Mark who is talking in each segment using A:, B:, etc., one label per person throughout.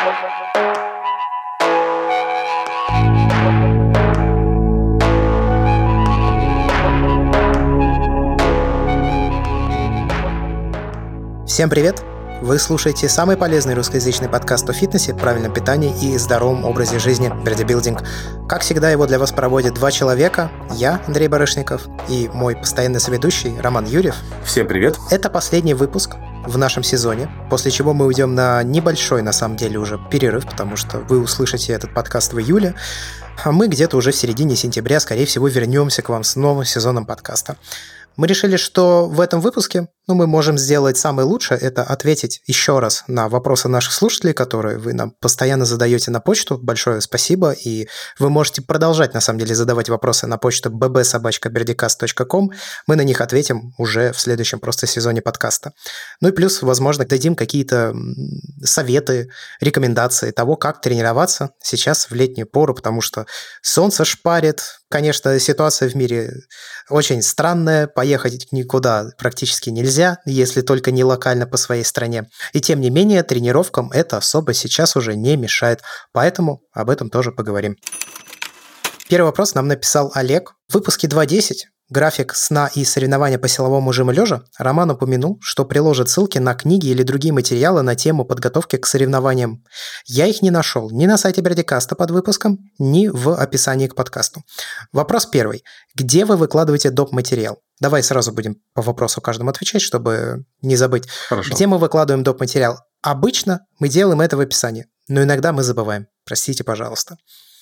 A: Всем привет! Вы слушаете самый полезный русскоязычный подкаст о фитнесе, правильном питании и здоровом образе жизни «Бодибилдинг». Как всегда, его для вас проводят два человека. Я, Андрей Барышников, и мой постоянный соведущий Роман Юрьев.
B: Всем привет!
A: Это последний выпуск в нашем сезоне, после чего мы уйдем на небольшой, на самом деле, уже перерыв, потому что вы услышите этот подкаст в июле, а мы где-то уже в середине сентября, скорее всего, вернемся к вам с новым сезоном подкаста. Мы решили, что в этом выпуске ну, мы можем сделать самое лучшее, это ответить еще раз на вопросы наших слушателей, которые вы нам постоянно задаете на почту. Большое спасибо, и вы можете продолжать, на самом деле, задавать вопросы на почту bbsobachkaberdicast.com. Мы на них ответим уже в следующем просто сезоне подкаста. Ну и плюс, возможно, дадим какие-то советы, рекомендации того, как тренироваться сейчас в летнюю пору, потому что солнце шпарит, Конечно, ситуация в мире очень странная, поехать никуда практически нельзя, если только не локально по своей стране. И тем не менее, тренировкам это особо сейчас уже не мешает, поэтому об этом тоже поговорим. Первый вопрос нам написал Олег. В выпуске 2.10 график сна и соревнования по силовому жиму лежа, Роман упомянул, что приложит ссылки на книги или другие материалы на тему подготовки к соревнованиям. Я их не нашел ни на сайте Бердикаста под выпуском, ни в описании к подкасту. Вопрос первый. Где вы выкладываете доп. материал? Давай сразу будем по вопросу каждому отвечать, чтобы не забыть.
B: Хорошо.
A: Где мы выкладываем доп. материал? Обычно мы делаем это в описании, но иногда мы забываем. Простите, пожалуйста.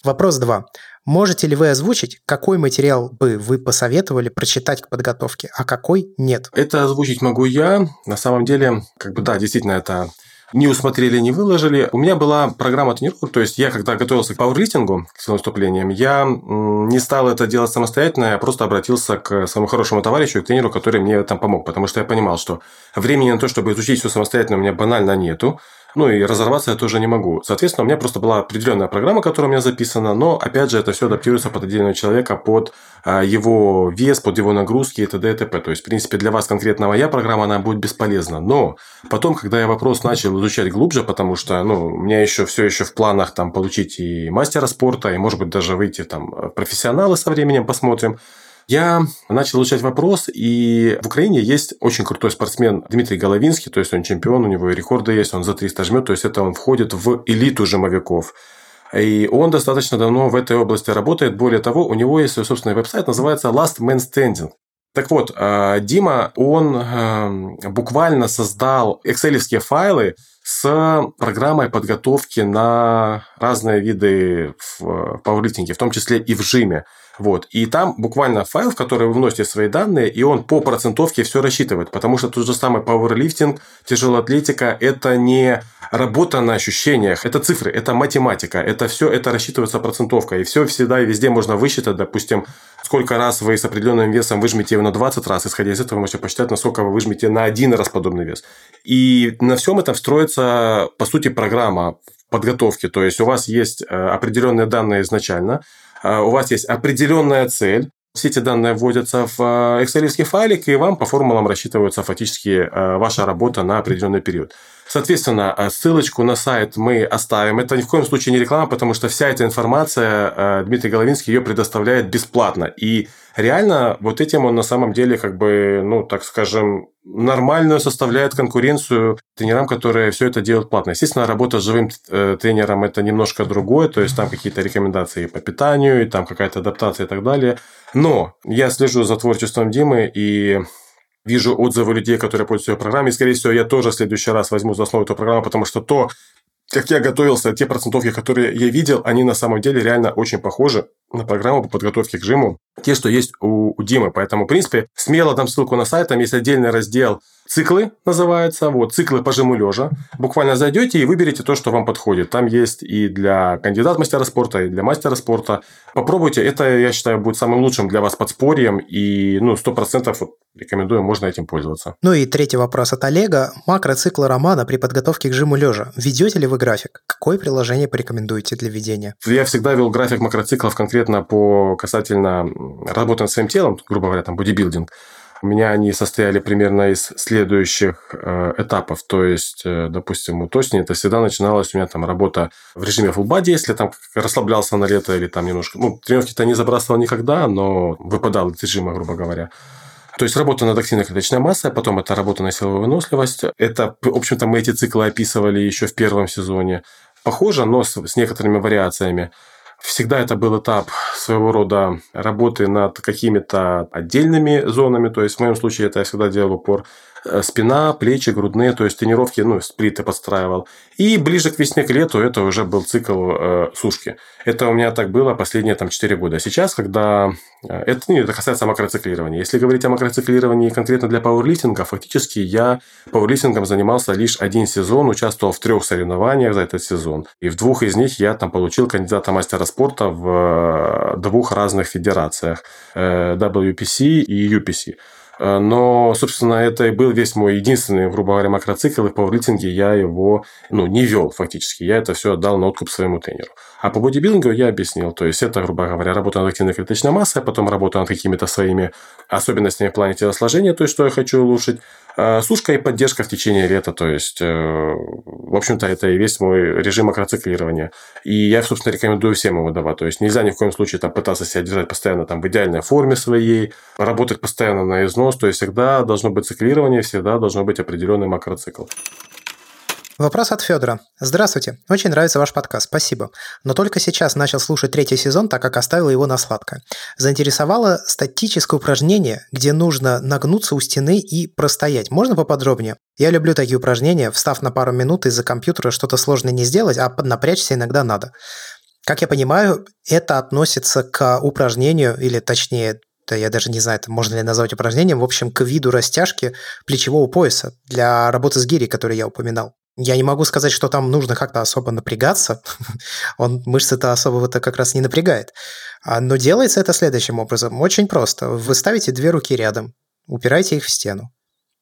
A: Вопрос 2. Можете ли вы озвучить, какой материал бы вы посоветовали прочитать к подготовке, а какой нет?
B: Это озвучить могу я. На самом деле, как бы да, действительно, это не усмотрели, не выложили. У меня была программа тренировок, то есть я, когда готовился к пауэрлифтингу, к силовым выступлениям, я не стал это делать самостоятельно, я просто обратился к своему хорошему товарищу, к тренеру, который мне там помог, потому что я понимал, что времени на то, чтобы изучить все самостоятельно, у меня банально нету. Ну и разорваться я тоже не могу. Соответственно, у меня просто была определенная программа, которая у меня записана, но опять же это все адаптируется под отдельного человека, под а, его вес, под его нагрузки и т.д. и т.п. То есть, в принципе, для вас конкретно моя программа, она будет бесполезна. Но потом, когда я вопрос начал изучать глубже, потому что, ну, у меня еще все еще в планах там получить и мастера спорта, и, может быть, даже выйти там профессионалы со временем, посмотрим. Я начал изучать вопрос, и в Украине есть очень крутой спортсмен Дмитрий Головинский, то есть он чемпион, у него и рекорды есть, он за 300 жмет, то есть это он входит в элиту жимовиков. И он достаточно давно в этой области работает. Более того, у него есть свой собственный веб-сайт, называется Last Man Standing. Так вот, э, Дима, он э, буквально создал экселевские файлы с программой подготовки на разные виды в пауэрлифтинге, в том числе и в жиме. Вот. И там буквально файл, в который вы вносите свои данные, и он по процентовке все рассчитывает. Потому что тот же самый пауэрлифтинг, тяжелая атлетика – это не работа на ощущениях, это цифры, это математика. Это все это рассчитывается процентовкой. И все всегда и везде можно высчитать, допустим, сколько раз вы с определенным весом выжмете его на 20 раз. Исходя из этого, вы можете посчитать, насколько вы выжмете на один раз подобный вес. И на всем этом строится, по сути, программа подготовки. То есть, у вас есть э, определенные данные изначально – у вас есть определенная цель, все эти данные вводятся в а, Excel файлик, и вам по формулам рассчитывается фактически а, ваша работа на определенный период. Соответственно, ссылочку на сайт мы оставим. Это ни в коем случае не реклама, потому что вся эта информация Дмитрий Головинский ее предоставляет бесплатно. И реально вот этим он на самом деле, как бы, ну, так скажем, нормальную составляет конкуренцию тренерам, которые все это делают платно. Естественно, работа с живым э, тренером – это немножко другое, то есть там какие-то рекомендации по питанию, и там какая-то адаптация и так далее. Но я слежу за творчеством Димы и вижу отзывы людей, которые пользуются ее программой. И, скорее всего, я тоже в следующий раз возьму за основу эту программу, потому что то, как я готовился, те процентовки, которые я видел, они на самом деле реально очень похожи на программу по подготовке к жиму, те, что есть у, у Димы. Поэтому, в принципе, смело дам ссылку на сайт, там есть отдельный раздел «Циклы» называется, вот, «Циклы по жиму лежа». Буквально зайдете и выберете то, что вам подходит. Там есть и для кандидат мастера спорта, и для мастера спорта. Попробуйте, это, я считаю, будет самым лучшим для вас подспорьем, и, ну, 100% вот, рекомендую, можно этим пользоваться.
A: Ну и третий вопрос от Олега. Макроциклы романа при подготовке к жиму лежа. Ведете ли вы график? Какое приложение порекомендуете для ведения?
B: Я всегда вел график макроциклов конкретно конкретно по касательно работы над своим телом, грубо говоря, там бодибилдинг, У меня они состояли примерно из следующих э, этапов. То есть, э, допустим, у Тосни это всегда начиналось у меня там работа в режиме full body, если там расслаблялся на лето или там немножко... Ну, тренировки-то не забрасывал никогда, но выпадал из режима, грубо говоря. То есть работа над активной клеточной массой, потом это работа на силовую выносливость. Это, в общем-то, мы эти циклы описывали еще в первом сезоне. Похоже, но с, с некоторыми вариациями. Всегда это был этап своего рода работы над какими-то отдельными зонами. То есть, в моем случае, это я всегда делал упор спина, плечи, грудные, то есть тренировки, ну, сплиты подстраивал. И ближе к весне, к лету это уже был цикл э, сушки. Это у меня так было последние там 4 года. Сейчас, когда... Э, это, ну, это касается макроциклирования. Если говорить о макроциклировании конкретно для пауэрлифтинга, фактически я пауэрлифтингом занимался лишь один сезон, участвовал в трех соревнованиях за этот сезон. И в двух из них я там получил кандидата мастера спорта в э, двух разных федерациях. WPC и UPC. Э, но, собственно, это и был весь мой единственный, грубо говоря, макроцикл, и в пауэрлифтинге я его ну, не вел фактически. Я это все отдал на откуп своему тренеру. А по бодибилдингу я объяснил. То есть, это, грубо говоря, работа над активной клеточной массой, а потом работа над какими-то своими особенностями в плане телосложения, то есть, что я хочу улучшить. А сушка и поддержка в течение лета. То есть, э, в общем-то, это и весь мой режим макроциклирования. И я, собственно, рекомендую всем его давать. То есть, нельзя ни в коем случае там, пытаться себя держать постоянно там, в идеальной форме своей, работать постоянно на износ. То есть, всегда должно быть циклирование, всегда должно быть определенный макроцикл.
A: Вопрос от Федора. Здравствуйте. Очень нравится ваш подкаст. Спасибо. Но только сейчас начал слушать третий сезон, так как оставил его на сладкое. Заинтересовало статическое упражнение, где нужно нагнуться у стены и простоять. Можно поподробнее? Я люблю такие упражнения. Встав на пару минут из-за компьютера, что-то сложное не сделать, а поднапрячься иногда надо. Как я понимаю, это относится к упражнению, или точнее, да я даже не знаю, это можно ли назвать упражнением, в общем, к виду растяжки плечевого пояса для работы с гири, который я упоминал. Я не могу сказать, что там нужно как-то особо напрягаться. Он мышцы-то особо-то как раз не напрягает. А, но делается это следующим образом. Очень просто. Вы ставите две руки рядом, упираете их в стену.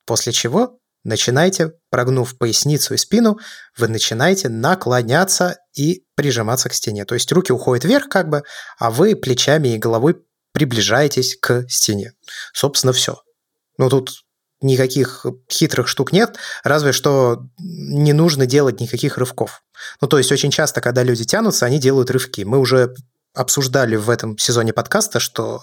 A: После чего начинаете, прогнув поясницу и спину, вы начинаете наклоняться и прижиматься к стене. То есть руки уходят вверх как бы, а вы плечами и головой приближаетесь к стене. Собственно, все. Ну, тут никаких хитрых штук нет, разве что не нужно делать никаких рывков. Ну, то есть очень часто, когда люди тянутся, они делают рывки. Мы уже обсуждали в этом сезоне подкаста, что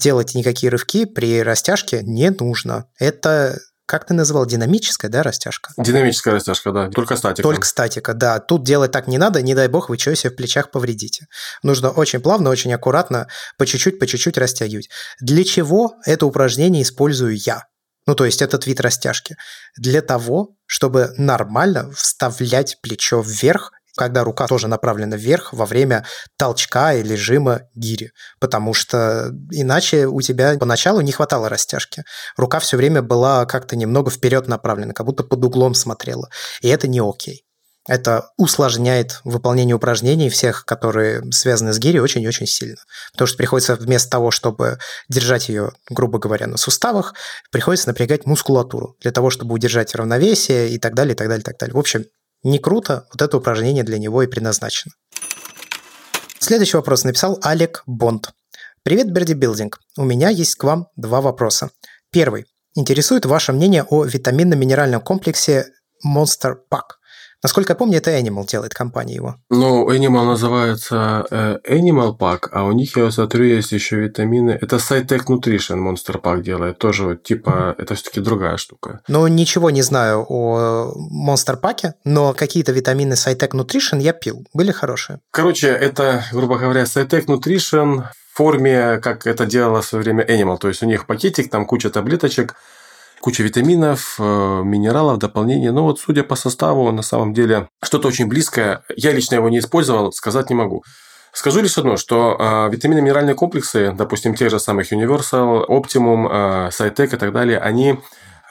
A: делать никакие рывки при растяжке не нужно. Это как ты называл, динамическая, да, растяжка?
B: Динамическая растяжка, да, только статика.
A: Только статика, да. Тут делать так не надо, не дай бог вы что себе в плечах повредите. Нужно очень плавно, очень аккуратно, по чуть-чуть, по чуть-чуть растягивать. Для чего это упражнение использую я? Ну то есть этот вид растяжки, для того, чтобы нормально вставлять плечо вверх, когда рука тоже направлена вверх во время толчка или жима гири. Потому что иначе у тебя поначалу не хватало растяжки. Рука все время была как-то немного вперед направлена, как будто под углом смотрела. И это не окей. Это усложняет выполнение упражнений всех, которые связаны с гири, очень-очень сильно. Потому что приходится вместо того, чтобы держать ее, грубо говоря, на суставах, приходится напрягать мускулатуру для того, чтобы удержать равновесие и так далее, и так далее, и так далее. В общем, не круто, вот это упражнение для него и предназначено. Следующий вопрос написал Алек Бонд. Привет, Берди Билдинг. У меня есть к вам два вопроса. Первый. Интересует ваше мнение о витаминно-минеральном комплексе Monster Pack. Насколько я помню, это Animal делает компания его.
B: Ну, Animal называется э, Animal Pack, а у них, я смотрю, есть еще витамины. Это SciTech Nutrition Monster Pack делает. Тоже вот, типа, это все-таки другая штука.
A: Ну, ничего не знаю о Monster Pack, но какие-то витамины SciTech Nutrition я пил. Были хорошие.
B: Короче, это, грубо говоря, SciTech Nutrition в форме, как это делала в свое время Animal. То есть у них пакетик, там куча таблеточек, куча витаминов, э, минералов, дополнений. Но вот судя по составу, на самом деле что-то очень близкое. Я лично его не использовал, сказать не могу. Скажу лишь одно, что э, витаминно-минеральные комплексы, допустим, тех же самых Universal, Optimum, э, SciTech и так далее, они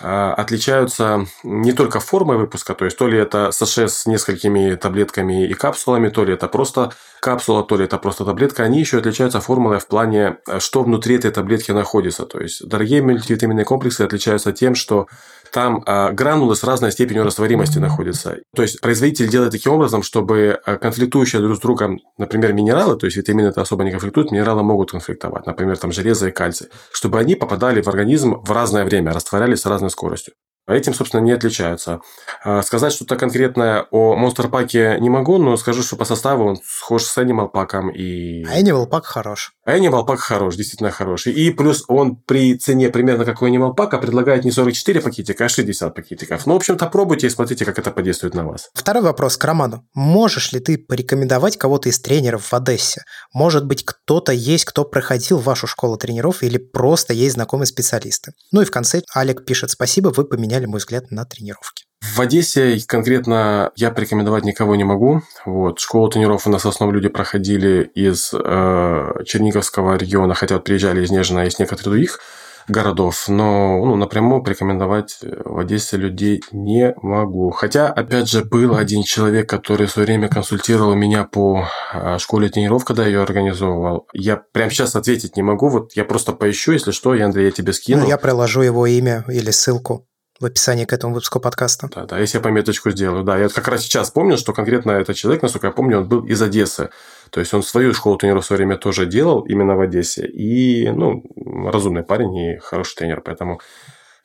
B: отличаются не только формой выпуска, то есть то ли это саше с несколькими таблетками и капсулами, то ли это просто капсула, то ли это просто таблетка, они еще отличаются формулой в плане, что внутри этой таблетки находится. То есть дорогие мультивитаминные комплексы отличаются тем, что там а, гранулы с разной степенью растворимости находятся. То есть производитель делает таким образом, чтобы а, конфликтующие друг с другом, например, минералы, то есть витамины это особо не конфликтуют, минералы могут конфликтовать, например, там железо и кальций, чтобы они попадали в организм в разное время, растворялись с разной скоростью. А этим, собственно, не отличаются. А, сказать что-то конкретное о Monster Pack не могу, но скажу, что по составу он схож с Animal Pack. И...
A: Animal Pack хорош.
B: Animal Pack хорош, действительно хороший. И плюс он при цене примерно как у Animal Pack предлагает не 44 пакетика, а 60 пакетиков. Ну, в общем-то, пробуйте и смотрите, как это подействует на вас.
A: Второй вопрос к Роману. Можешь ли ты порекомендовать кого-то из тренеров в Одессе? Может быть, кто-то есть, кто проходил вашу школу тренеров или просто есть знакомые специалисты? Ну и в конце Олег пишет «Спасибо, вы поменяли мой взгляд на тренировки».
B: В Одессе конкретно я порекомендовать никого не могу. Вот. Школу тренеров у нас в основном люди проходили из э, Черниговского региона, хотя вот приезжали из Нежина и из некоторых других городов, но ну, напрямую порекомендовать в Одессе людей не могу. Хотя, опять же, был один человек, который в свое время консультировал меня по э, школе тренеров, когда я ее организовывал. Я прямо сейчас ответить не могу, вот я просто поищу, если что, я, Андрей, я тебе скину. Ну,
A: я приложу его имя или ссылку в описании к этому выпуску подкаста.
B: Да, да, если я пометочку сделаю. Да, я как раз сейчас помню, что конкретно этот человек, насколько я помню, он был из Одессы. То есть он свою школу тренеров в свое время тоже делал именно в Одессе. И, ну, разумный парень и хороший тренер. Поэтому,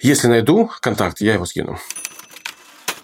B: если найду контакт, я его скину.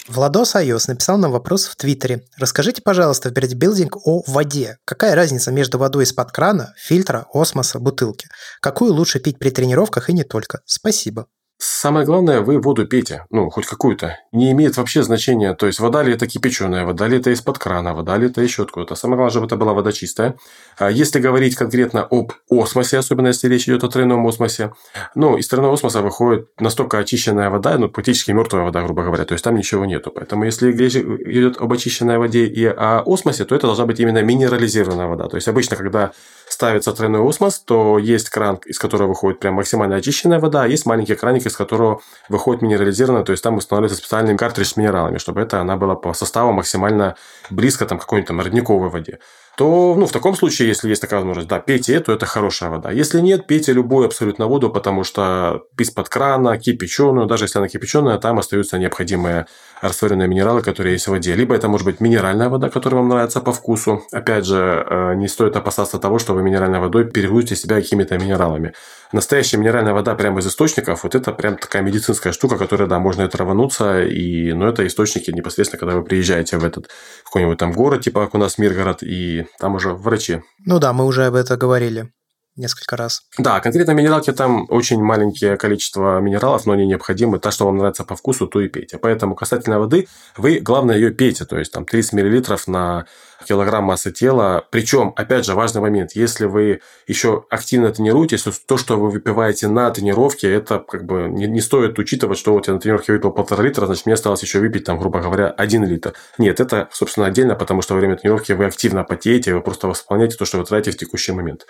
A: Владос Айос написал нам вопрос в Твиттере. Расскажите, пожалуйста, в билдинг о воде. Какая разница между водой из-под крана, фильтра, осмоса, бутылки? Какую лучше пить при тренировках и не только? Спасибо.
B: Самое главное, вы воду пейте, ну, хоть какую-то. Не имеет вообще значения, то есть вода ли это кипяченая, вода ли это из-под крана, вода ли это еще откуда-то. Самое главное, чтобы это была вода чистая. А если говорить конкретно об осмосе, особенно если речь идет о тройном осмосе, ну, из тройного осмоса выходит настолько очищенная вода, ну, практически мертвая вода, грубо говоря, то есть там ничего нету. Поэтому если речь идет об очищенной воде и о осмосе, то это должна быть именно минерализированная вода. То есть обычно, когда ставится тройной осмос, то есть кран, из которого выходит прям максимально очищенная вода, а есть маленький краник, из которого выходит минерализированная, то есть там устанавливается специальный картридж с минералами, чтобы это она была по составу максимально близко там, к какой-нибудь там родниковой воде то ну, в таком случае, если есть такая возможность, да, пейте эту, это хорошая вода. Если нет, пейте любую абсолютно воду, потому что из-под крана, кипяченую, даже если она кипяченая, там остаются необходимые растворенные минералы, которые есть в воде. Либо это может быть минеральная вода, которая вам нравится по вкусу. Опять же, э, не стоит опасаться того, что вы минеральной водой перегрузите себя какими-то минералами. Настоящая минеральная вода прямо из источников, вот это прям такая медицинская штука, которая, да, можно это рвануться, и, ну, это источники непосредственно, когда вы приезжаете в этот какой-нибудь там город, типа как у нас Миргород, и там уже врачи.
A: Ну да, мы уже об этом говорили несколько раз.
B: Да, конкретно минералки там очень маленькое количество минералов, но они необходимы. Та, что вам нравится по вкусу, то и пейте. Поэтому касательно воды, вы, главное, ее пейте. То есть, там 30 мл на килограмм массы тела. Причем, опять же, важный момент. Если вы еще активно тренируетесь, то то, что вы выпиваете на тренировке, это как бы не, не стоит учитывать, что вот я на тренировке выпил полтора литра, значит, мне осталось еще выпить, там, грубо говоря, один литр. Нет, это, собственно, отдельно, потому что во время тренировки вы активно потеете, вы просто восполняете то, что вы тратите в текущий момент.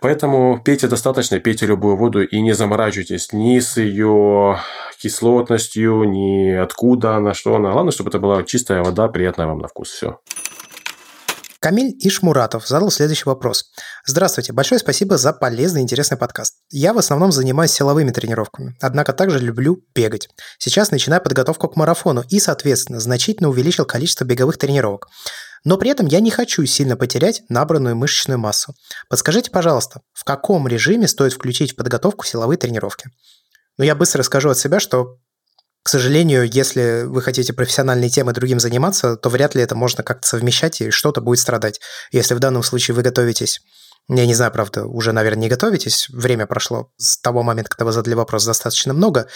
B: Поэтому пейте достаточно, пейте любую воду и не заморачивайтесь ни с ее кислотностью, ни откуда она, что она. Главное, чтобы это была чистая вода, приятная вам на вкус. Все.
A: Камиль Ишмуратов задал следующий вопрос. Здравствуйте, большое спасибо за полезный и интересный подкаст. Я в основном занимаюсь силовыми тренировками, однако также люблю бегать. Сейчас начинаю подготовку к марафону и, соответственно, значительно увеличил количество беговых тренировок. Но при этом я не хочу сильно потерять набранную мышечную массу. Подскажите, пожалуйста, в каком режиме стоит включить в подготовку силовые тренировки? Ну, я быстро расскажу от себя, что к сожалению, если вы хотите профессиональной темы другим заниматься, то вряд ли это можно как-то совмещать, и что-то будет страдать. Если в данном случае вы готовитесь я не знаю, правда, уже, наверное, не готовитесь. Время прошло с того момента, когда вы задали вопрос, достаточно много.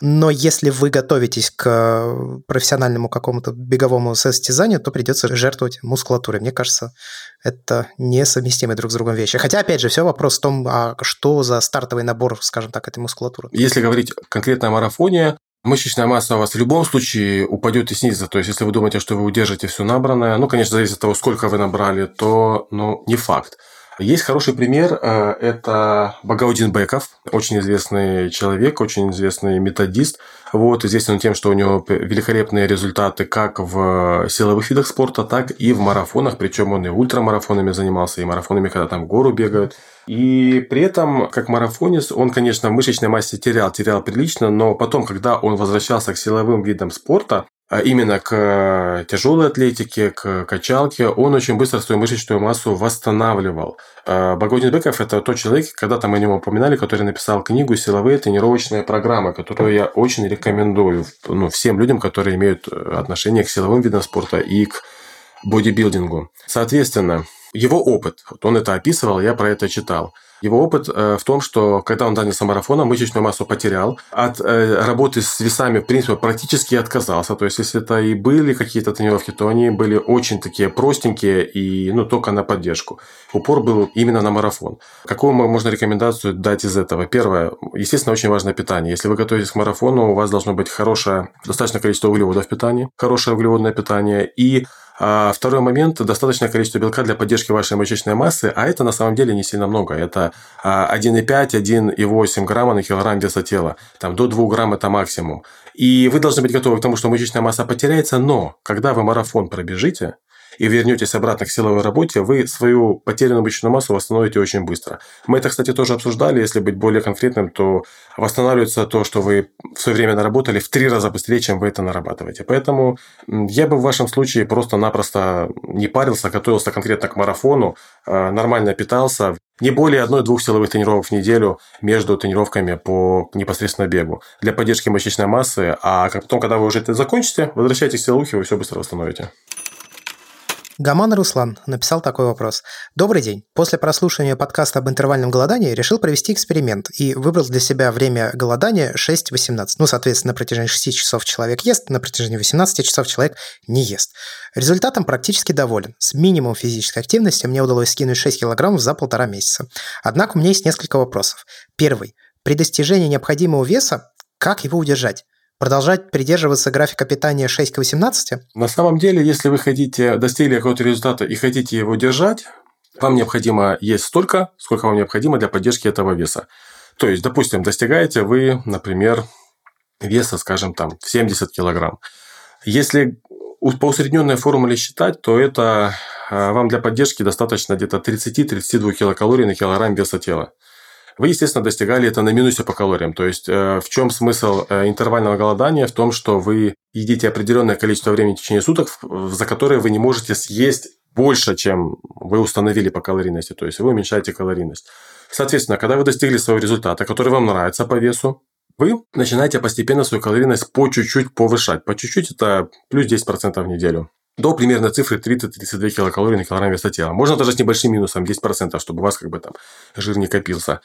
A: Но если вы готовитесь к профессиональному какому-то беговому состязанию, то придется жертвовать мускулатурой. Мне кажется, это несовместимые друг с другом вещи. Хотя, опять же, все вопрос в том, а что за стартовый набор, скажем так, этой мускулатуры.
B: Если говорить конкретно о марафоне, Мышечная масса у вас в любом случае упадет и снизится. То есть, если вы думаете, что вы удержите все набранное, ну, конечно, зависит от того, сколько вы набрали, то ну, не факт. Есть хороший пример, э, это Багаудин Беков, очень известный человек, очень известный методист. Вот, известен тем, что у него великолепные результаты как в силовых видах спорта, так и в марафонах, причем он и ультрамарафонами занимался, и марафонами, когда там в гору бегают. И при этом, как марафонец, он, конечно, в мышечной массе терял, терял прилично, но потом, когда он возвращался к силовым видам спорта, именно к э, тяжелой атлетике, к качалке, он очень быстро свою мышечную массу восстанавливал. А Багодин Беков – это тот человек, когда-то мы о нем упоминали, который написал книгу «Силовые тренировочные программы», которую я очень рекомендую ну, всем людям, которые имеют э, отношение к силовым видам спорта и к бодибилдингу. Соответственно, его опыт, вот он это описывал, я про это читал – его опыт э, в том, что когда он занялся марафоном, мышечную массу потерял, от э, работы с весами, в принципе, практически отказался. То есть, если это и были какие-то тренировки, то они были очень такие простенькие и ну, только на поддержку. Упор был именно на марафон. Какую можно рекомендацию дать из этого? Первое, естественно, очень важное питание. Если вы готовитесь к марафону, у вас должно быть хорошее, достаточное количество углеводов в питании, хорошее углеводное питание и а второй момент – достаточное количество белка для поддержки вашей мышечной массы, а это на самом деле не сильно много. Это 1,5-1,8 грамма на килограмм веса тела. Там до 2 грамм – это максимум. И вы должны быть готовы к тому, что мышечная масса потеряется, но когда вы марафон пробежите, и вернетесь обратно к силовой работе, вы свою потерянную мышечную массу восстановите очень быстро. Мы это, кстати, тоже обсуждали. Если быть более конкретным, то восстанавливается то, что вы в свое время наработали в три раза быстрее, чем вы это нарабатываете. Поэтому я бы в вашем случае просто-напросто не парился, готовился конкретно к марафону, а, нормально питался, не более одной-двух силовых тренировок в неделю между тренировками по непосредственно бегу для поддержки мышечной массы, а потом, когда вы уже это закончите, возвращайтесь к силовухе, вы все быстро восстановите.
A: Гаман Руслан написал такой вопрос. Добрый день. После прослушивания подкаста об интервальном голодании решил провести эксперимент и выбрал для себя время голодания 6-18. Ну, соответственно, на протяжении 6 часов человек ест, на протяжении 18 часов человек не ест. Результатом практически доволен. С минимумом физической активности мне удалось скинуть 6 килограммов за полтора месяца. Однако у меня есть несколько вопросов. Первый. При достижении необходимого веса, как его удержать? Продолжать придерживаться графика питания 6 к 18?
B: На самом деле, если вы хотите, достигли какого-то результата и хотите его держать, вам необходимо есть столько, сколько вам необходимо для поддержки этого веса. То есть, допустим, достигаете вы, например, веса, скажем, там, 70 килограмм. Если по усредненной формуле считать, то это а, вам для поддержки достаточно где-то 30-32 килокалорий на килограмм веса тела. Вы, естественно, достигали это на минусе по калориям. То есть, э, в чем смысл э, интервального голодания? В том, что вы едите определенное количество времени в течение суток, за которое вы не можете съесть больше, чем вы установили по калорийности. То есть, вы уменьшаете калорийность. Соответственно, когда вы достигли своего результата, который вам нравится по весу, вы начинаете постепенно свою калорийность по чуть-чуть повышать. По чуть-чуть это плюс 10% в неделю до примерно цифры 30-32 килокалорий на килограмм веса тела. Можно даже с небольшим минусом 10%, чтобы у вас как бы там жир не копился.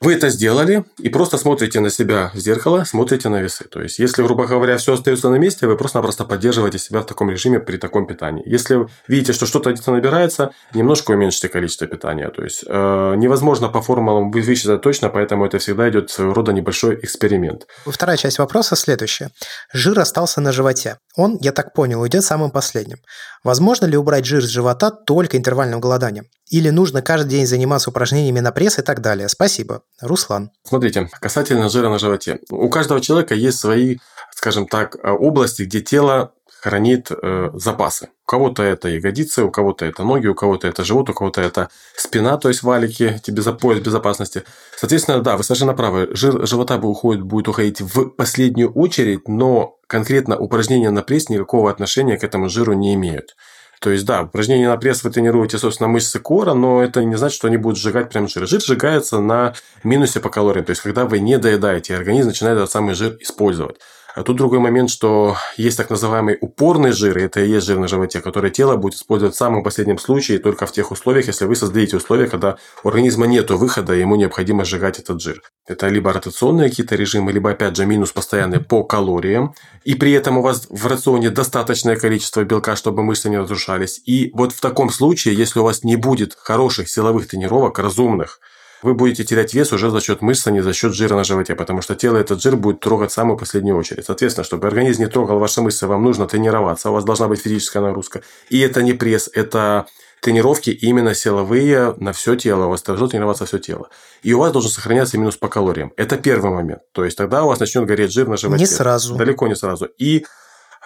B: Вы это сделали и просто смотрите на себя в зеркало, смотрите на весы. То есть, если, грубо говоря, все остается на месте, вы просто-напросто поддерживаете себя в таком режиме при таком питании. Если видите, что что-то где-то набирается, немножко уменьшите количество питания. То есть, э, невозможно по формулам высчитать точно, поэтому это всегда идет своего рода небольшой эксперимент.
A: Вторая часть вопроса следующая. Жир остался на животе. Он, я так понял, уйдет самым последним. Возможно ли убрать жир с живота только интервальным голоданием? Или нужно каждый день заниматься упражнениями на пресс и так далее? Спасибо. Руслан.
B: Смотрите, касательно жира на животе. У каждого человека есть свои, скажем так, э, области, где тело хранит э, запасы. У кого-то это ягодицы, у кого-то это ноги, у кого-то это живот, у кого-то это спина, то есть валики, тебе за пояс безопасности. Соответственно, да, вы совершенно правы. Жир живота уходит, будет уходить в последнюю очередь, но конкретно упражнения на пресс никакого отношения к этому жиру не имеют. То есть, да, упражнения на пресс вы тренируете, собственно, мышцы кора, но это не значит, что они будут сжигать прям жир. Жир сжигается на минусе по калориям. То есть, когда вы не доедаете, организм начинает этот самый жир использовать. А тут другой момент, что есть так называемый упорный жир, и это и есть жир на животе, который тело будет использовать в самом последнем случае только в тех условиях, если вы создадите условия, когда у организма нет выхода, ему необходимо сжигать этот жир. Это либо ротационные какие-то режимы, либо, опять же, минус постоянный по калориям, и при этом у вас в рационе достаточное количество белка, чтобы мышцы не разрушались. И вот в таком случае, если у вас не будет хороших силовых тренировок, разумных, вы будете терять вес уже за счет мышц, а не за счет жира на животе, потому что тело этот жир будет трогать в самую последнюю очередь. Соответственно, чтобы организм не трогал ваши мышцы, вам нужно тренироваться, у вас должна быть физическая нагрузка. И это не пресс, это тренировки именно силовые на все тело, у вас должно тренироваться все тело. И у вас должен сохраняться минус по калориям. Это первый момент. То есть тогда у вас начнет гореть жир на животе.
A: Не сразу.
B: Далеко не сразу. И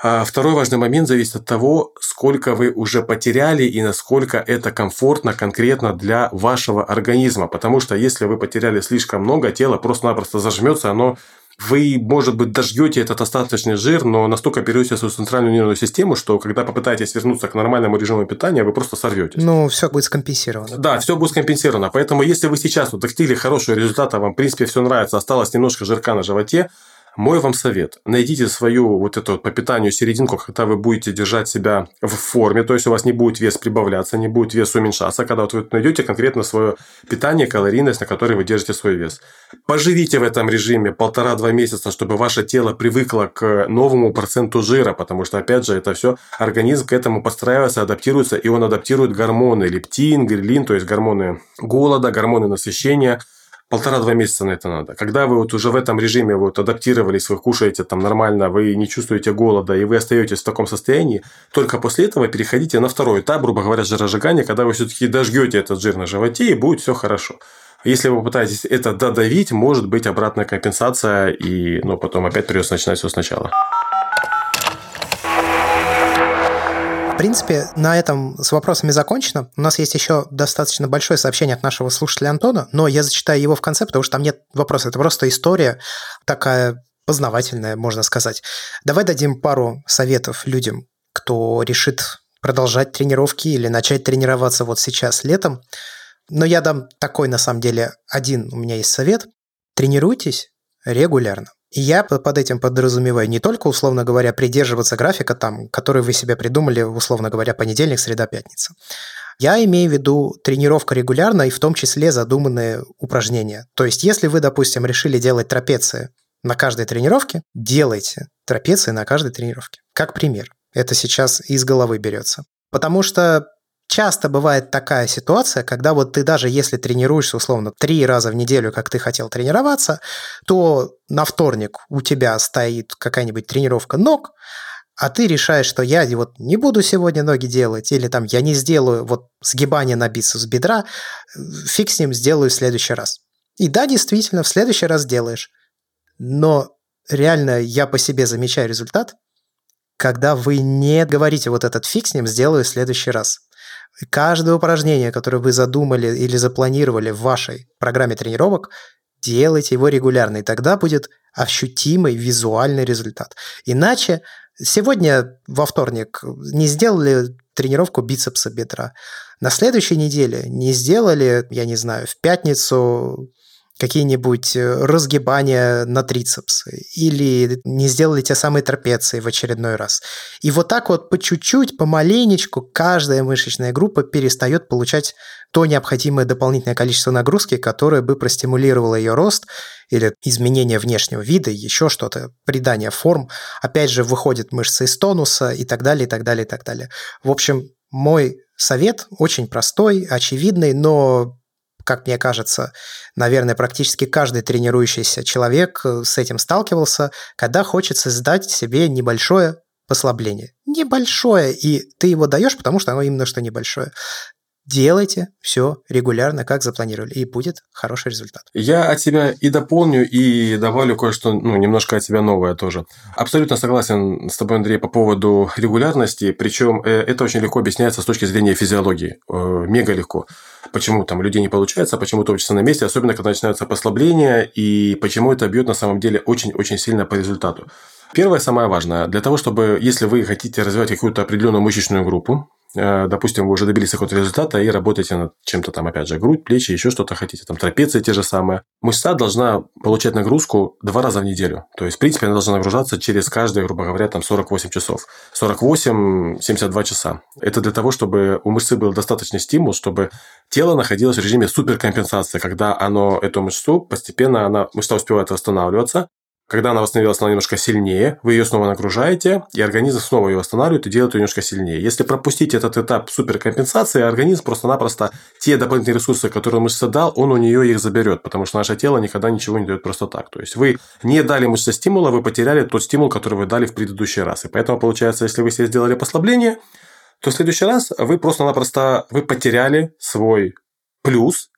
B: а второй важный момент зависит от того, сколько вы уже потеряли и насколько это комфортно конкретно для вашего организма. Потому что если вы потеряли слишком много, тело просто-напросто зажмется, оно вы, может быть, дождете этот остаточный жир, но настолько берете свою центральную нервную систему, что когда попытаетесь вернуться к нормальному режиму питания, вы просто сорветесь.
A: Ну, все будет скомпенсировано.
B: Да, все будет скомпенсировано. Поэтому, если вы сейчас вот достигли хорошего результата, вам, в принципе, все нравится, осталось немножко жирка на животе, мой вам совет. Найдите свою вот эту по питанию серединку, когда вы будете держать себя в форме, то есть у вас не будет вес прибавляться, не будет вес уменьшаться, когда вот вы найдете конкретно свое питание, калорийность, на которой вы держите свой вес. Поживите в этом режиме полтора-два месяца, чтобы ваше тело привыкло к новому проценту жира, потому что, опять же, это все организм к этому подстраивается, адаптируется, и он адаптирует гормоны лептин, грилин, то есть гормоны голода, гормоны насыщения – полтора-два месяца на это надо. Когда вы вот уже в этом режиме вот адаптировались, вы кушаете там нормально, вы не чувствуете голода, и вы остаетесь в таком состоянии, только после этого переходите на второй этап, грубо говоря, жиросжигания, когда вы все-таки дожгете этот жир на животе, и будет все хорошо. Если вы попытаетесь это додавить, может быть обратная компенсация, и ну, потом опять придется начинать все сначала.
A: Принципе, на этом с вопросами закончено. У нас есть еще достаточно большое сообщение от нашего слушателя Антона, но я зачитаю его в конце, потому что там нет вопроса. Это просто история такая познавательная, можно сказать. Давай дадим пару советов людям, кто решит продолжать тренировки или начать тренироваться вот сейчас летом. Но я дам такой, на самом деле, один у меня есть совет. Тренируйтесь регулярно. Я под этим подразумеваю не только, условно говоря, придерживаться графика, там, который вы себе придумали, условно говоря, понедельник, среда, пятница. Я имею в виду тренировка регулярно и в том числе задуманные упражнения. То есть, если вы, допустим, решили делать трапеции на каждой тренировке, делайте трапеции на каждой тренировке. Как пример. Это сейчас из головы берется. Потому что часто бывает такая ситуация, когда вот ты даже если тренируешься условно три раза в неделю, как ты хотел тренироваться, то на вторник у тебя стоит какая-нибудь тренировка ног, а ты решаешь, что я вот не буду сегодня ноги делать, или там я не сделаю вот сгибание на бицепс бедра, фиг с ним сделаю в следующий раз. И да, действительно, в следующий раз делаешь. Но реально я по себе замечаю результат, когда вы не говорите вот этот фиг с ним сделаю в следующий раз. Каждое упражнение, которое вы задумали или запланировали в вашей программе тренировок, делайте его регулярно, и тогда будет ощутимый визуальный результат. Иначе сегодня во вторник не сделали тренировку бицепса бедра, на следующей неделе не сделали, я не знаю, в пятницу какие-нибудь э, разгибания на трицепс или не сделали те самые трапеции в очередной раз. И вот так вот по чуть-чуть, помаленечку каждая мышечная группа перестает получать то необходимое дополнительное количество нагрузки, которое бы простимулировало ее рост или изменение внешнего вида, еще что-то, придание форм. Опять же, выходят мышцы из тонуса и так далее, и так далее, и так далее. В общем, мой совет очень простой, очевидный, но как мне кажется, наверное, практически каждый тренирующийся человек э, с этим сталкивался, когда хочется сдать себе небольшое послабление. Небольшое, и ты его даешь, потому что оно именно что небольшое. Делайте все регулярно, как запланировали, и будет хороший результат.
B: Я от себя и дополню, и добавлю кое-что, ну, немножко от себя новое тоже. Абсолютно согласен с тобой, Андрей, по поводу регулярности, причем э, это очень легко объясняется с точки зрения физиологии, э, мега легко. Почему там людей не получается, почему топчется на месте, особенно когда начинаются послабления, и почему это бьет на самом деле очень-очень сильно по результату. Первое, самое важное, для того, чтобы, если вы хотите развивать какую-то определенную мышечную группу, допустим, вы уже добились какого-то результата и работаете над чем-то там, опять же, грудь, плечи, еще что-то хотите, там трапеции те же самые. Мышца должна получать нагрузку два раза в неделю. То есть, в принципе, она должна нагружаться через каждые, грубо говоря, там 48 часов. 48-72 часа. Это для того, чтобы у мышцы был достаточный стимул, чтобы тело находилось в режиме суперкомпенсации, когда оно, эту мышцу, постепенно она, мышца успевает восстанавливаться, когда она восстановилась, она немножко сильнее, вы ее снова нагружаете, и организм снова ее восстанавливает и делает ее немножко сильнее. Если пропустить этот этап суперкомпенсации, организм просто-напросто те дополнительные ресурсы, которые мышца дал, он у нее их заберет, потому что наше тело никогда ничего не дает просто так. То есть вы не дали мышце стимула, вы потеряли тот стимул, который вы дали в предыдущий раз. И поэтому получается, если вы себе сделали послабление, то в следующий раз вы просто-напросто вы потеряли свой плюс,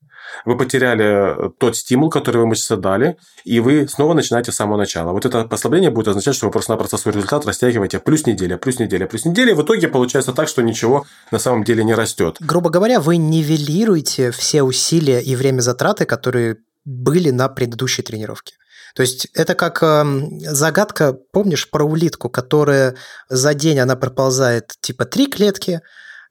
B: вы потеряли э, тот стимул, который вы мышце дали, и вы снова начинаете с самого начала. Вот это послабление будет означать, что вы просто-напросто свой результат растягиваете плюс неделя, плюс неделя, плюс неделя, в итоге получается так, что ничего на самом деле не растет.
A: Грубо говоря, вы нивелируете все усилия и время затраты, которые были на предыдущей тренировке. То есть это как э, загадка, помнишь, про улитку, которая за день она проползает типа три клетки,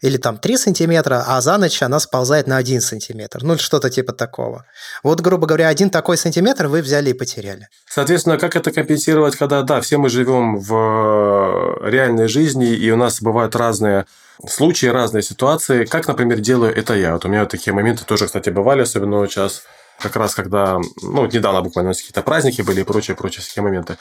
A: или там 3 сантиметра, а за ночь она сползает на 1 сантиметр. Ну, что-то типа такого. Вот, грубо говоря, один такой сантиметр вы взяли и потеряли.
B: Соответственно, как это компенсировать, когда, да, все мы живем в э, реальной жизни, и у нас бывают разные случаи, разные ситуации. Как, например, делаю это я. Вот у меня вот такие моменты тоже, кстати, бывали, особенно сейчас, как раз когда, ну, недавно буквально какие-то праздники были и прочие, прочие такие моменты.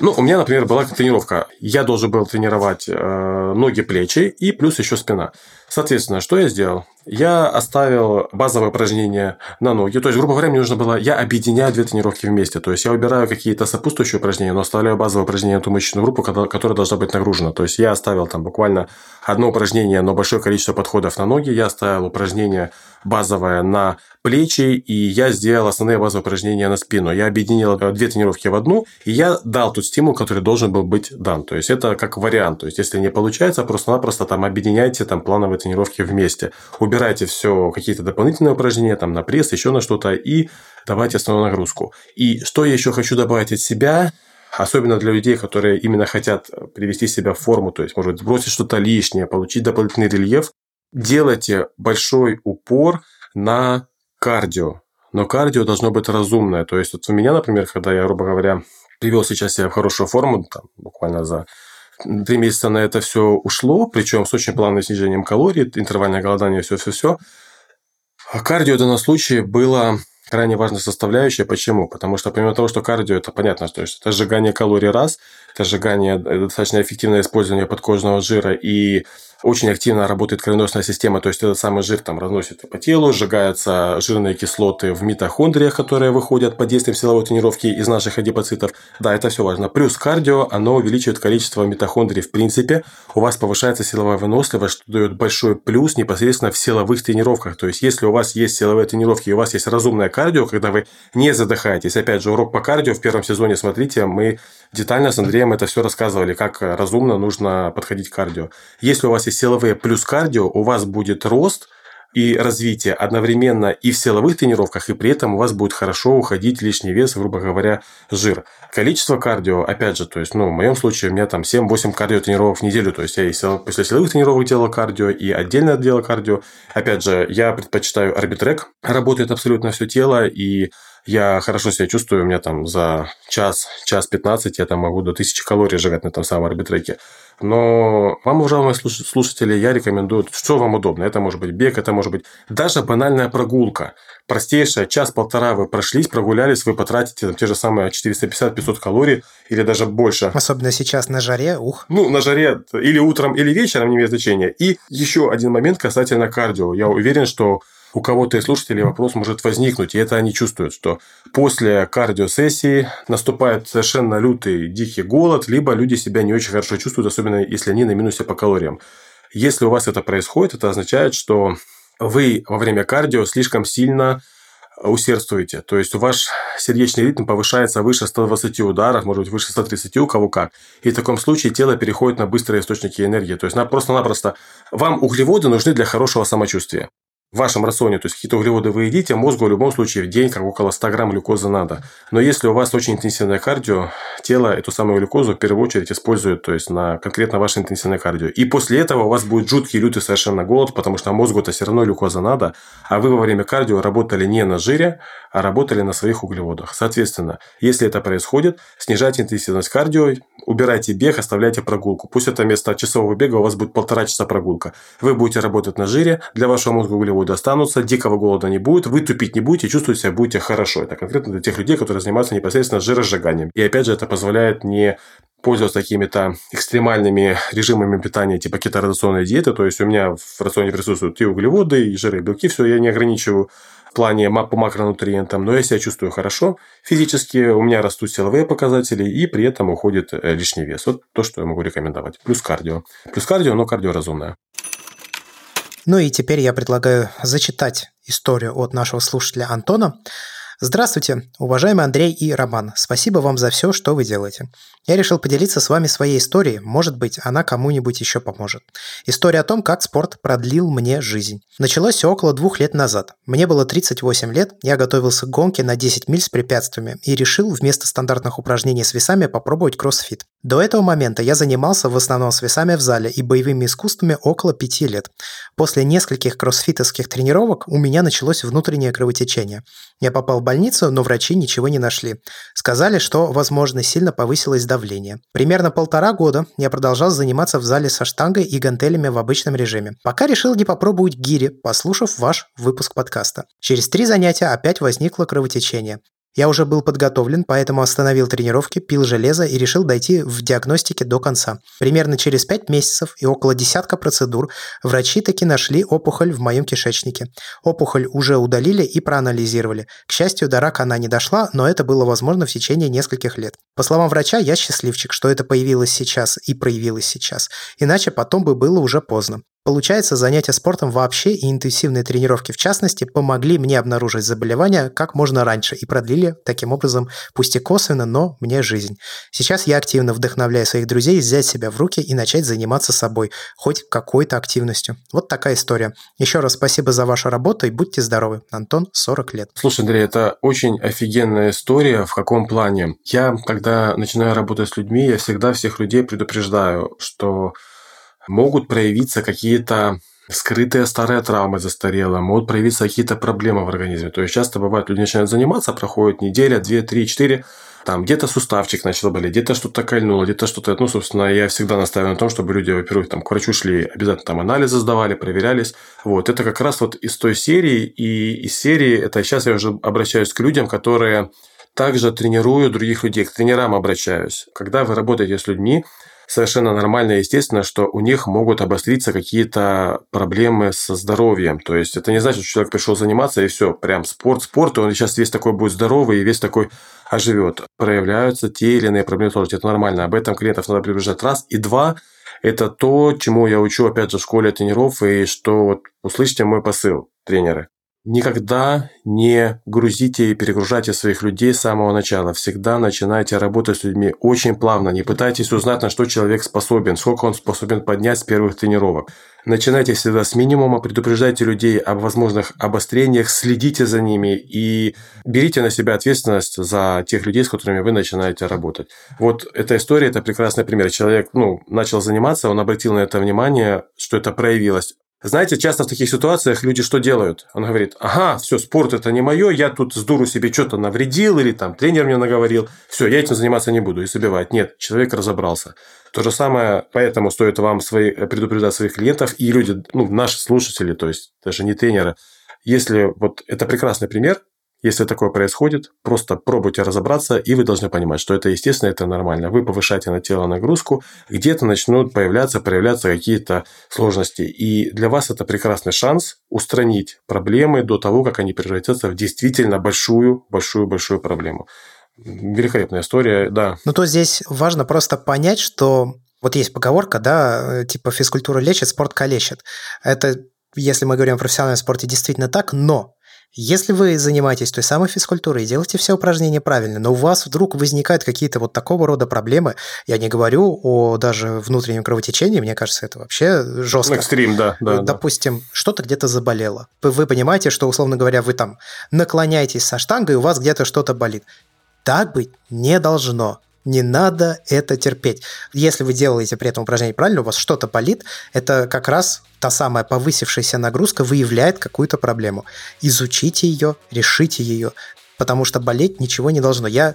B: Ну, у меня, например, была тренировка. Я должен был тренировать э, ноги, плечи и плюс еще спина. Соответственно, что я сделал? Я оставил базовое упражнение на ноги. То есть, грубо говоря, мне нужно было... Я объединяю две тренировки вместе. То есть, я убираю какие-то сопутствующие упражнения, но оставляю базовое упражнение на ту мышечную группу, которая должна быть нагружена. То есть, я оставил там буквально одно упражнение, но большое количество подходов на ноги. Я оставил упражнение базовое на плечи, и я сделал основные базовые упражнения на спину. Я объединил две тренировки в одну, и я дал тот стимул, который должен был быть дан. То есть, это как вариант. То есть, если не получается, просто-напросто там объединяйте там плановые тренировки вместе. Убирайте все, какие-то дополнительные упражнения, там на пресс, еще на что-то, и давайте основную нагрузку. И что я еще хочу добавить от себя, особенно для людей, которые именно хотят привести себя в форму, то есть, может быть, сбросить что-то лишнее, получить дополнительный рельеф, делайте большой упор на кардио. Но кардио должно быть разумное. То есть, вот у меня, например, когда я, грубо говоря, привел сейчас себя в хорошую форму, там, буквально за Три месяца на это все ушло, причем с очень плавным снижением калорий, интервальное голодание, все-все-все. А кардио в данном случае было крайне важной составляющей. Почему? Потому что помимо того, что кардио, это понятно, что это сжигание калорий раз, это сжигание, э, достаточно эффективное использование подкожного жира и очень активно работает кровеносная система, то есть этот самый жир там разносится по телу, сжигаются жирные кислоты в митохондриях, которые выходят под действием силовой тренировки из наших адипоцитов. Да, это все важно. Плюс кардио, оно увеличивает количество митохондрий в принципе, у вас повышается силовая выносливость, что дает большой плюс непосредственно в силовых тренировках. То есть, если у вас есть силовые тренировки и у вас есть разумное кардио, когда вы не задыхаетесь, опять же, урок по кардио в первом сезоне, смотрите, мы детально с Андреем это все рассказывали, как разумно нужно подходить к кардио. Если у вас есть силовые плюс кардио, у вас будет рост и развитие одновременно и в силовых тренировках, и при этом у вас будет хорошо уходить лишний вес, грубо говоря, жир. Количество кардио, опять же, то есть, ну, в моем случае у меня там 7-8 кардио тренировок в неделю, то есть, я и после силовых тренировок делал кардио, и отдельно делал кардио. Опять же, я предпочитаю арбитрек, работает абсолютно все тело, и я хорошо себя чувствую, у меня там за час, час 15 я там могу до 1000 калорий сжигать на этом самом арбитреке. Но вам, уважаемые слушатели, я рекомендую, что вам удобно. Это может быть бег, это может быть даже банальная прогулка. Простейшая, час-полтора вы прошлись, прогулялись, вы потратите там, те же самые 450-500 калорий или даже больше.
A: Особенно сейчас на жаре, ух.
B: Ну, на жаре или утром, или вечером, не имеет значения. И еще один момент касательно кардио. Я уверен, что у кого-то из слушателей вопрос может возникнуть, и это они чувствуют, что после кардиосессии наступает совершенно лютый дикий голод, либо люди себя не очень хорошо чувствуют, особенно если они на минусе по калориям. Если у вас это происходит, это означает, что вы во время кардио слишком сильно усердствуете. То есть, ваш сердечный ритм повышается выше 120 ударов, может быть, выше 130, у кого как. И в таком случае тело переходит на быстрые источники энергии. То есть, просто-напросто вам углеводы нужны для хорошего самочувствия в вашем рационе, то есть какие-то углеводы вы едите, мозгу в любом случае в день как около 100 грамм глюкозы надо. Но если у вас очень интенсивное кардио, тело эту самую глюкозу в первую очередь использует, то есть на конкретно ваше интенсивное кардио. И после этого у вас будет жуткий, лютый совершенно голод, потому что мозгу-то все равно глюкоза надо, а вы во время кардио работали не на жире, а работали на своих углеводах. Соответственно, если это происходит, снижайте интенсивность кардио, убирайте бег, оставляйте прогулку. Пусть это вместо часового бега у вас будет полтора часа прогулка. Вы будете работать на жире, для вашего мозга углеводов углеводы останутся, дикого голода не будет, вы тупить не будете, чувствовать себя будете хорошо. Это конкретно для тех людей, которые занимаются непосредственно жиросжиганием. И опять же, это позволяет не пользоваться какими-то экстремальными режимами питания, типа кеторационной диеты. То есть, у меня в рационе присутствуют и углеводы, и жиры, и белки. Все, я не ограничиваю в плане по макронутриентам, но я себя чувствую хорошо физически, у меня растут силовые показатели, и при этом уходит э, лишний вес. Вот то, что я могу рекомендовать. Плюс кардио. Плюс кардио, но кардио разумное.
A: Ну и теперь я предлагаю зачитать историю от нашего слушателя Антона. Здравствуйте, уважаемый Андрей и Роман. Спасибо вам за все, что вы делаете. Я решил поделиться с вами своей историей, может быть, она кому-нибудь еще поможет. История о том, как спорт продлил мне жизнь. Началось все около двух лет назад. Мне было 38 лет, я готовился к гонке на 10 миль с препятствиями и решил вместо стандартных упражнений с весами попробовать кроссфит. До этого момента я занимался в основном с весами в зале и боевыми искусствами около 5 лет. После нескольких кроссфитовских тренировок у меня началось внутреннее кровотечение. Я попал в больницу, но врачи ничего не нашли. Сказали, что, возможно, сильно повысилось давление. Примерно полтора года я продолжал заниматься в зале со штангой и гантелями в обычном режиме. Пока решил не попробовать гири, послушав ваш выпуск подкаста. Через три занятия опять возникло кровотечение. Я уже был подготовлен, поэтому остановил тренировки, пил железо и решил дойти в диагностике до конца. Примерно через 5 месяцев и около десятка процедур врачи таки нашли опухоль в моем кишечнике. Опухоль уже удалили и проанализировали. К счастью, до рака она не дошла, но это было возможно в течение нескольких лет. По словам врача, я счастливчик, что это появилось сейчас и проявилось сейчас. Иначе потом бы было уже поздно. Получается, занятия спортом вообще и интенсивные тренировки в частности помогли мне обнаружить заболевание как можно раньше и продлили таким образом, пусть и косвенно, но мне жизнь. Сейчас я активно вдохновляю своих друзей взять себя в руки и начать заниматься собой, хоть какой-то активностью. Вот такая история. Еще раз спасибо за вашу работу и будьте здоровы. Антон, 40 лет.
B: Слушай, Андрей, это очень офигенная история. В каком плане? Я, когда начинаю работать с людьми, я всегда всех людей предупреждаю, что могут проявиться какие-то скрытые старые травмы застарелые, могут проявиться какие-то проблемы в организме. То есть часто бывает, люди начинают заниматься, проходит неделя, две, три, четыре, там где-то суставчик начал болеть, где-то что-то кольнуло, где-то что-то, ну, собственно, я всегда настаиваю на том, чтобы люди, во-первых, там, к врачу шли, обязательно там анализы сдавали, проверялись. Вот, это как раз вот из той серии, и из серии, это сейчас я уже обращаюсь к людям, которые также тренируют других людей, к тренерам обращаюсь. Когда вы работаете с людьми, совершенно нормально и естественно, что у них могут обостриться какие-то проблемы со здоровьем. То есть это не значит, что человек пришел заниматься и все, прям спорт, спорт, и он сейчас весь такой будет здоровый и весь такой оживет. Проявляются те или иные проблемы тоже, это нормально. Об этом клиентов надо предупреждать раз. И два, это то, чему я учу, опять же, в школе тренеров, и что вот услышьте мой посыл, тренеры. Никогда не грузите и перегружайте своих людей с самого начала. Всегда начинайте работать с людьми очень плавно. Не пытайтесь узнать, на что человек способен, сколько он способен поднять с первых тренировок. Начинайте всегда с минимума, предупреждайте людей об возможных обострениях, следите за ними и берите на себя ответственность за тех людей, с которыми вы начинаете работать. Вот эта история – это прекрасный пример. Человек ну, начал заниматься, он обратил на это внимание, что это проявилось. Знаете, часто в таких ситуациях люди что делают? Он говорит, ага, все, спорт это не мое, я тут с дуру себе что-то навредил, или там тренер мне наговорил, все, я этим заниматься не буду, и забивает. Нет, человек разобрался. То же самое, поэтому стоит вам свои, предупреждать своих клиентов и люди, ну, наши слушатели, то есть даже не тренеры, если вот это прекрасный пример, если такое происходит, просто пробуйте разобраться, и вы должны понимать, что это естественно, это нормально. Вы повышаете на тело нагрузку, где-то начнут появляться, проявляться какие-то сложности. И для вас это прекрасный шанс устранить проблемы до того, как они превратятся в действительно большую, большую, большую проблему. Великолепная история, да.
A: Ну, то здесь важно просто понять, что вот есть поговорка, да, типа физкультура лечит, спорт калечит. Это, если мы говорим о профессиональном спорте, действительно так, но если вы занимаетесь той самой физкультурой и делаете все упражнения правильно, но у вас вдруг возникают какие-то вот такого рода проблемы, я не говорю о даже внутреннем кровотечении, мне кажется, это вообще жестко.
B: Экстрим, да. да
A: Допустим, да. что-то где-то заболело. Вы понимаете, что, условно говоря, вы там наклоняетесь со штангой, и у вас где-то что-то болит. Так быть не должно. Не надо это терпеть. Если вы делаете при этом упражнение правильно, у вас что-то болит, это как раз та самая повысившаяся нагрузка выявляет какую-то проблему. Изучите ее, решите ее, потому что болеть ничего не должно. Я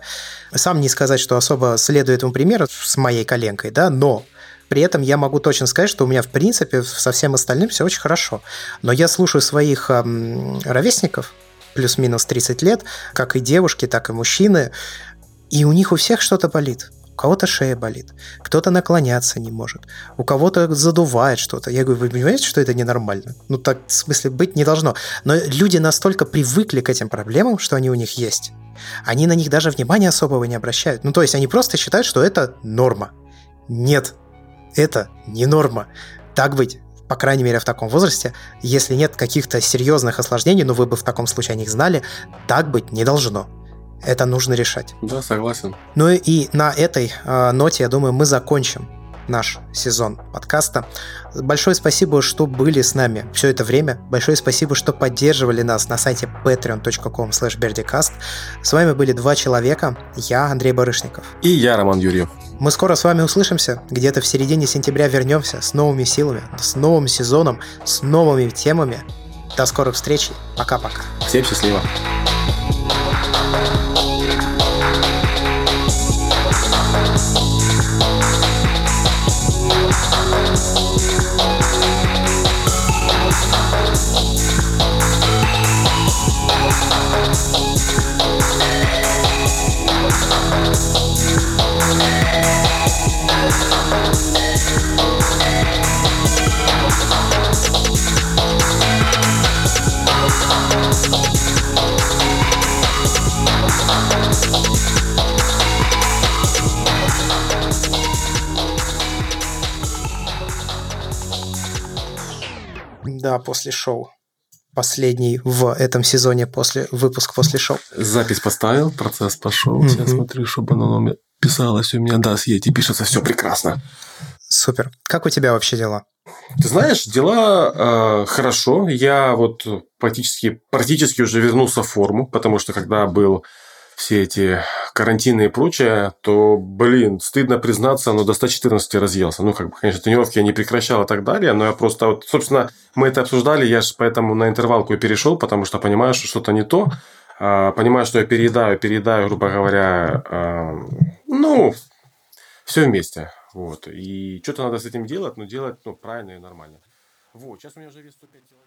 A: сам не сказать, что особо следую этому примеру с моей коленкой, да, но При этом я могу точно сказать, что у меня, в принципе, со всем остальным все очень хорошо. Но я слушаю своих эм, ровесников, плюс-минус 30 лет, как и девушки, так и мужчины, и у них у всех что-то болит кого-то шея болит, кто-то наклоняться не может, у кого-то задувает что-то. Я говорю, вы понимаете, что это ненормально? Ну так, в смысле, быть не должно. Но люди настолько привыкли к этим проблемам, что они у них есть. Они на них даже внимания особого не обращают. Ну то есть они просто считают, что это норма. Нет, это не норма. Так быть по крайней мере, в таком возрасте, если нет каких-то серьезных осложнений, но вы бы в таком случае о них знали, так быть не должно. Это нужно решать.
B: Да, согласен.
A: Ну и на этой э, ноте, я думаю, мы закончим наш сезон подкаста. Большое спасибо, что были с нами все это время. Большое спасибо, что поддерживали нас на сайте patreon.com С вами были два человека. Я, Андрей Барышников.
B: И я, Роман Юрьев.
A: Мы скоро с вами услышимся. Где-то в середине сентября вернемся с новыми силами, с новым сезоном, с новыми темами. До скорых встреч. Пока-пока.
B: Всем счастливо.
A: Да, после шоу. Последний в этом сезоне после выпуск после шоу.
B: Запись поставил, процесс пошел. Mm-hmm. Сейчас смотрю, чтобы оно писалось у меня. Да, съедь, пишется все прекрасно.
A: Супер. Как у тебя вообще дела?
B: Ты знаешь, дела э, хорошо. Я вот практически, практически уже вернулся в форму, потому что когда был все эти карантины и прочее, то, блин, стыдно признаться, но до 114 разъелся. Ну, как бы, конечно, тренировки я не прекращал и так далее, но я просто вот, собственно, мы это обсуждали, я же поэтому на интервалку и перешел, потому что понимаю, что что-то не то, а, понимаю, что я переедаю, переедаю, грубо говоря, а, ну, все вместе. Вот. И что-то надо с этим делать, но делать ну, правильно и нормально. Вот, сейчас у меня уже вес 105 килограмм.